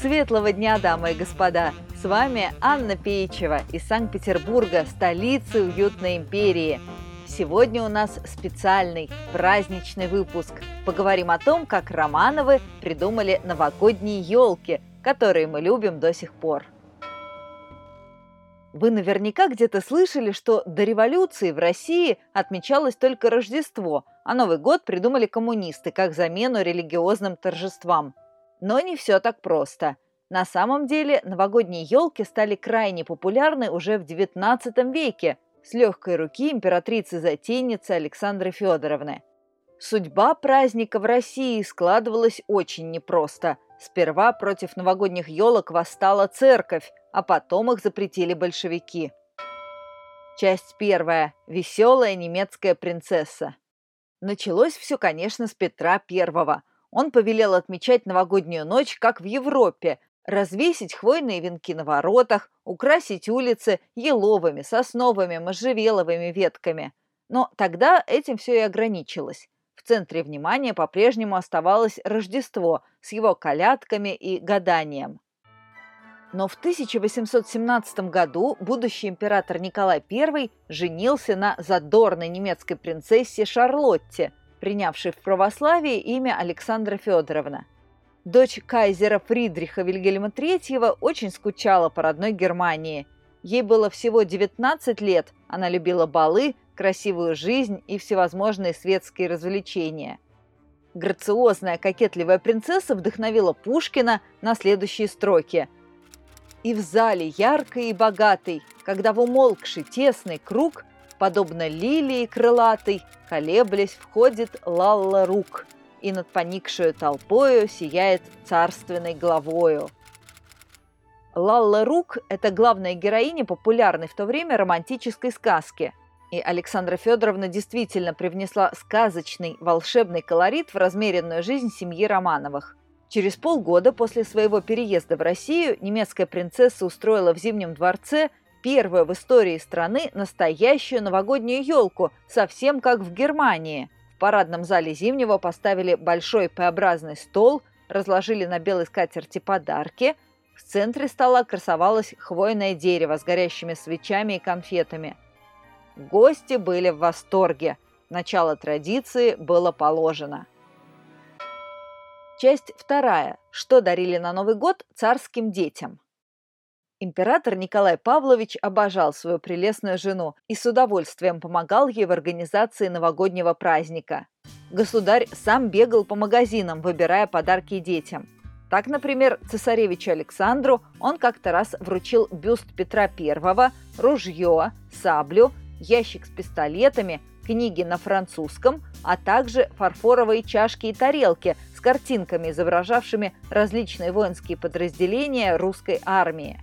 Светлого дня, дамы и господа! С вами Анна Пейчева из Санкт-Петербурга, столицы уютной империи. Сегодня у нас специальный праздничный выпуск. Поговорим о том, как Романовы придумали новогодние елки, которые мы любим до сих пор. Вы наверняка где-то слышали, что до революции в России отмечалось только Рождество, а Новый год придумали коммунисты как замену религиозным торжествам – но не все так просто. На самом деле новогодние елки стали крайне популярны уже в XIX веке с легкой руки императрицы-затейницы Александры Федоровны. Судьба праздника в России складывалась очень непросто. Сперва против новогодних елок восстала церковь, а потом их запретили большевики. Часть первая. Веселая немецкая принцесса. Началось все, конечно, с Петра Первого – он повелел отмечать новогоднюю ночь, как в Европе, развесить хвойные венки на воротах, украсить улицы еловыми, сосновыми, можжевеловыми ветками. Но тогда этим все и ограничилось. В центре внимания по-прежнему оставалось Рождество с его колядками и гаданием. Но в 1817 году будущий император Николай I женился на задорной немецкой принцессе Шарлотте, принявшей в православие имя Александра Федоровна. Дочь кайзера Фридриха Вильгельма III очень скучала по родной Германии. Ей было всего 19 лет, она любила балы, красивую жизнь и всевозможные светские развлечения. Грациозная, кокетливая принцесса вдохновила Пушкина на следующие строки. «И в зале яркой и богатой, когда в умолкший тесный круг Подобно лилии крылатой, колеблясь, входит Лалла рук, и над поникшую толпою сияет царственной главою. Лалла Рук – это главная героиня популярной в то время романтической сказки. И Александра Федоровна действительно привнесла сказочный, волшебный колорит в размеренную жизнь семьи Романовых. Через полгода после своего переезда в Россию немецкая принцесса устроила в Зимнем дворце первую в истории страны настоящую новогоднюю елку, совсем как в Германии. В парадном зале Зимнего поставили большой П-образный стол, разложили на белой скатерти подарки. В центре стола красовалось хвойное дерево с горящими свечами и конфетами. Гости были в восторге. Начало традиции было положено. Часть вторая. Что дарили на Новый год царским детям? Император Николай Павлович обожал свою прелестную жену и с удовольствием помогал ей в организации новогоднего праздника. Государь сам бегал по магазинам, выбирая подарки детям. Так, например, цесаревичу Александру он как-то раз вручил бюст Петра I, ружье, саблю, ящик с пистолетами, книги на французском, а также фарфоровые чашки и тарелки с картинками, изображавшими различные воинские подразделения русской армии.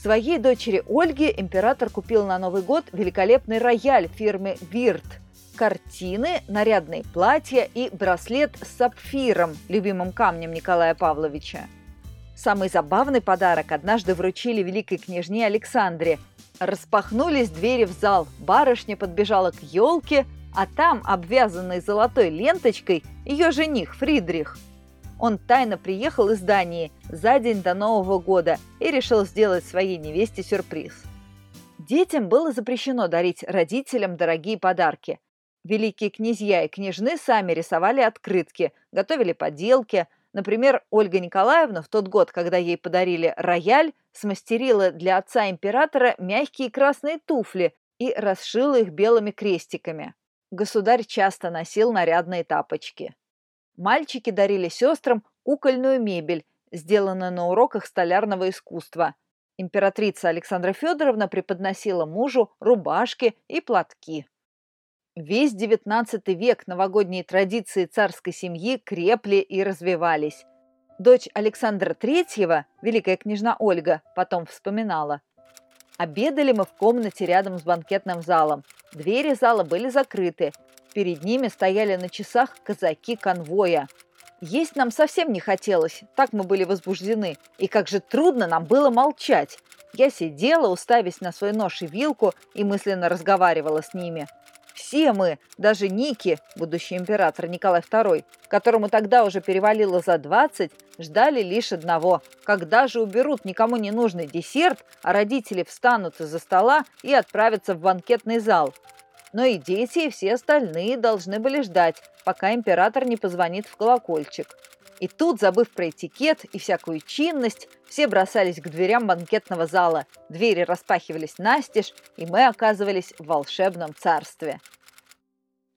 Своей дочери Ольге император купил на Новый год великолепный рояль фирмы «Вирт», картины, нарядные платья и браслет с сапфиром, любимым камнем Николая Павловича. Самый забавный подарок однажды вручили великой княжне Александре. Распахнулись двери в зал, барышня подбежала к елке, а там, обвязанный золотой ленточкой, ее жених Фридрих – он тайно приехал из Дании за день до Нового года и решил сделать своей невесте сюрприз. Детям было запрещено дарить родителям дорогие подарки. Великие князья и княжны сами рисовали открытки, готовили поделки. Например, Ольга Николаевна в тот год, когда ей подарили рояль, смастерила для отца императора мягкие красные туфли и расшила их белыми крестиками. Государь часто носил нарядные тапочки. Мальчики дарили сестрам кукольную мебель, сделанную на уроках столярного искусства. Императрица Александра Федоровна преподносила мужу рубашки и платки. Весь XIX век новогодние традиции царской семьи крепли и развивались. Дочь Александра III, великая княжна Ольга, потом вспоминала. Обедали мы в комнате рядом с банкетным залом. Двери зала были закрыты, Перед ними стояли на часах казаки конвоя. Есть нам совсем не хотелось, так мы были возбуждены. И как же трудно нам было молчать. Я сидела, уставясь на свой нож и вилку, и мысленно разговаривала с ними. Все мы, даже Ники, будущий император Николай II, которому тогда уже перевалило за 20, ждали лишь одного. Когда же уберут никому не нужный десерт, а родители встанут из-за стола и отправятся в банкетный зал. Но и дети, и все остальные должны были ждать, пока император не позвонит в колокольчик. И тут, забыв про этикет и всякую чинность, все бросались к дверям банкетного зала. Двери распахивались настежь, и мы оказывались в волшебном царстве.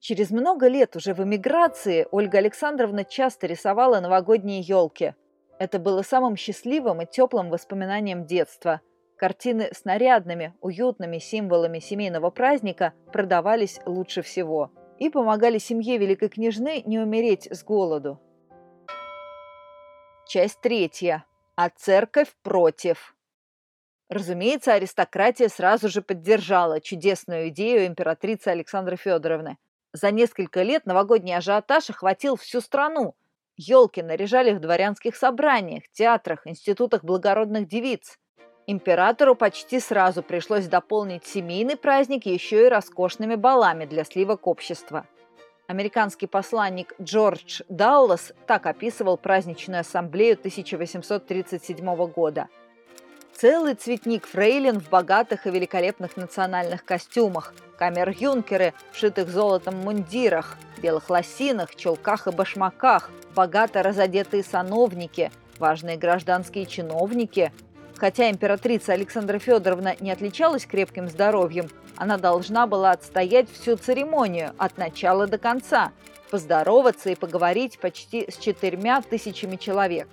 Через много лет уже в эмиграции Ольга Александровна часто рисовала новогодние елки. Это было самым счастливым и теплым воспоминанием детства. Картины с нарядными, уютными символами семейного праздника продавались лучше всего и помогали семье Великой Княжны не умереть с голоду. Часть третья. А церковь против. Разумеется, аристократия сразу же поддержала чудесную идею императрицы Александры Федоровны. За несколько лет новогодний ажиотаж охватил всю страну. Елки наряжали в дворянских собраниях, театрах, институтах благородных девиц. Императору почти сразу пришлось дополнить семейный праздник еще и роскошными балами для сливок общества. Американский посланник Джордж Даллас так описывал праздничную ассамблею 1837 года. Целый цветник фрейлин в богатых и великолепных национальных костюмах, камер-юнкеры в шитых золотом мундирах, белых лосинах, чулках и башмаках, богато разодетые сановники, важные гражданские чиновники, Хотя императрица Александра Федоровна не отличалась крепким здоровьем, она должна была отстоять всю церемонию от начала до конца, поздороваться и поговорить почти с четырьмя тысячами человек.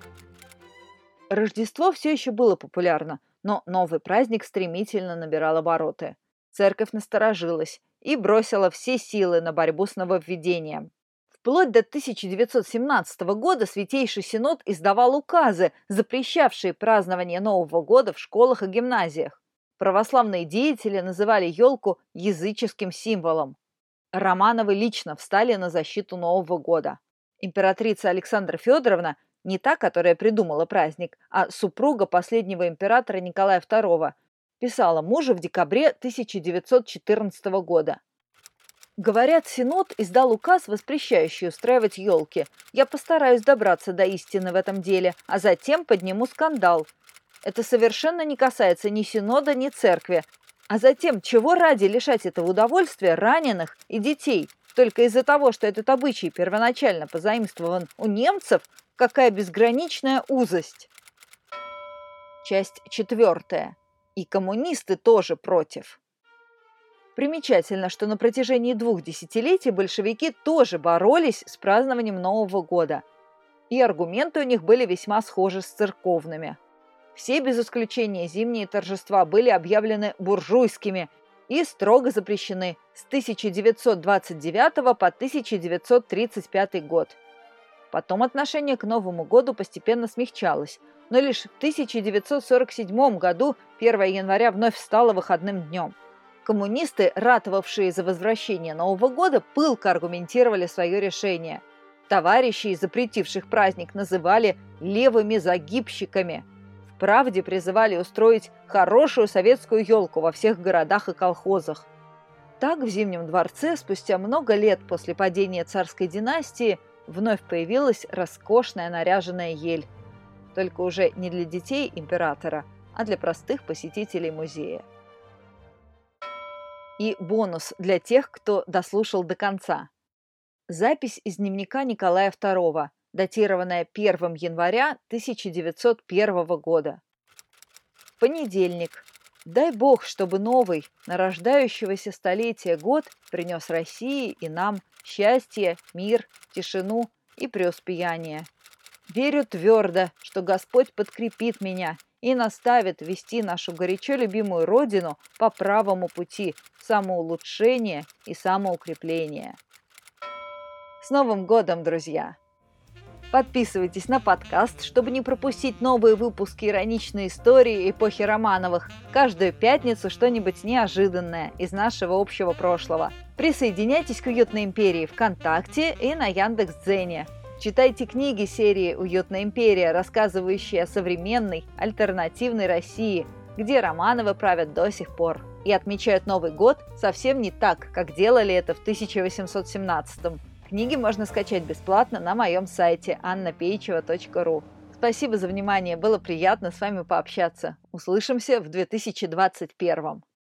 Рождество все еще было популярно, но новый праздник стремительно набирал обороты. Церковь насторожилась и бросила все силы на борьбу с нововведением. Вплоть до 1917 года Святейший Синод издавал указы, запрещавшие празднование Нового года в школах и гимназиях. Православные деятели называли елку языческим символом. Романовы лично встали на защиту Нового года. Императрица Александра Федоровна не та, которая придумала праздник, а супруга последнего императора Николая II, писала мужу в декабре 1914 года. Говорят, Синод издал указ, воспрещающий устраивать елки. Я постараюсь добраться до истины в этом деле, а затем подниму скандал. Это совершенно не касается ни Синода, ни церкви. А затем, чего ради лишать этого удовольствия раненых и детей? Только из-за того, что этот обычай первоначально позаимствован у немцев, какая безграничная узость. Часть четвертая. И коммунисты тоже против. Примечательно, что на протяжении двух десятилетий большевики тоже боролись с празднованием Нового года. И аргументы у них были весьма схожи с церковными. Все без исключения зимние торжества были объявлены буржуйскими и строго запрещены с 1929 по 1935 год. Потом отношение к Новому году постепенно смягчалось, но лишь в 1947 году 1 января вновь стало выходным днем – Коммунисты, ратовавшие за возвращение Нового года, пылко аргументировали свое решение. Товарищей, запретивших праздник, называли «левыми загибщиками». В правде призывали устроить хорошую советскую елку во всех городах и колхозах. Так в Зимнем дворце спустя много лет после падения царской династии вновь появилась роскошная наряженная ель. Только уже не для детей императора, а для простых посетителей музея и бонус для тех, кто дослушал до конца. Запись из дневника Николая II, датированная 1 января 1901 года. Понедельник. Дай Бог, чтобы новый, нарождающегося столетия год принес России и нам счастье, мир, тишину и преуспеяние. Верю твердо, что Господь подкрепит меня и наставит вести нашу горячо любимую Родину по правому пути самоулучшения и самоукрепления. С Новым годом, друзья! Подписывайтесь на подкаст, чтобы не пропустить новые выпуски ироничной истории эпохи Романовых. Каждую пятницу что-нибудь неожиданное из нашего общего прошлого. Присоединяйтесь к Уютной Империи ВКонтакте и на Яндекс.Дзене. Читайте книги серии «Уютная империя», рассказывающие о современной, альтернативной России, где Романовы правят до сих пор. и отмечают Новый год совсем не так, как делали это в 1817 -м. Книги можно скачать бесплатно на моем сайте annapeichева.ру. Спасибо за внимание, было приятно с вами пообщаться. Услышимся в 2021.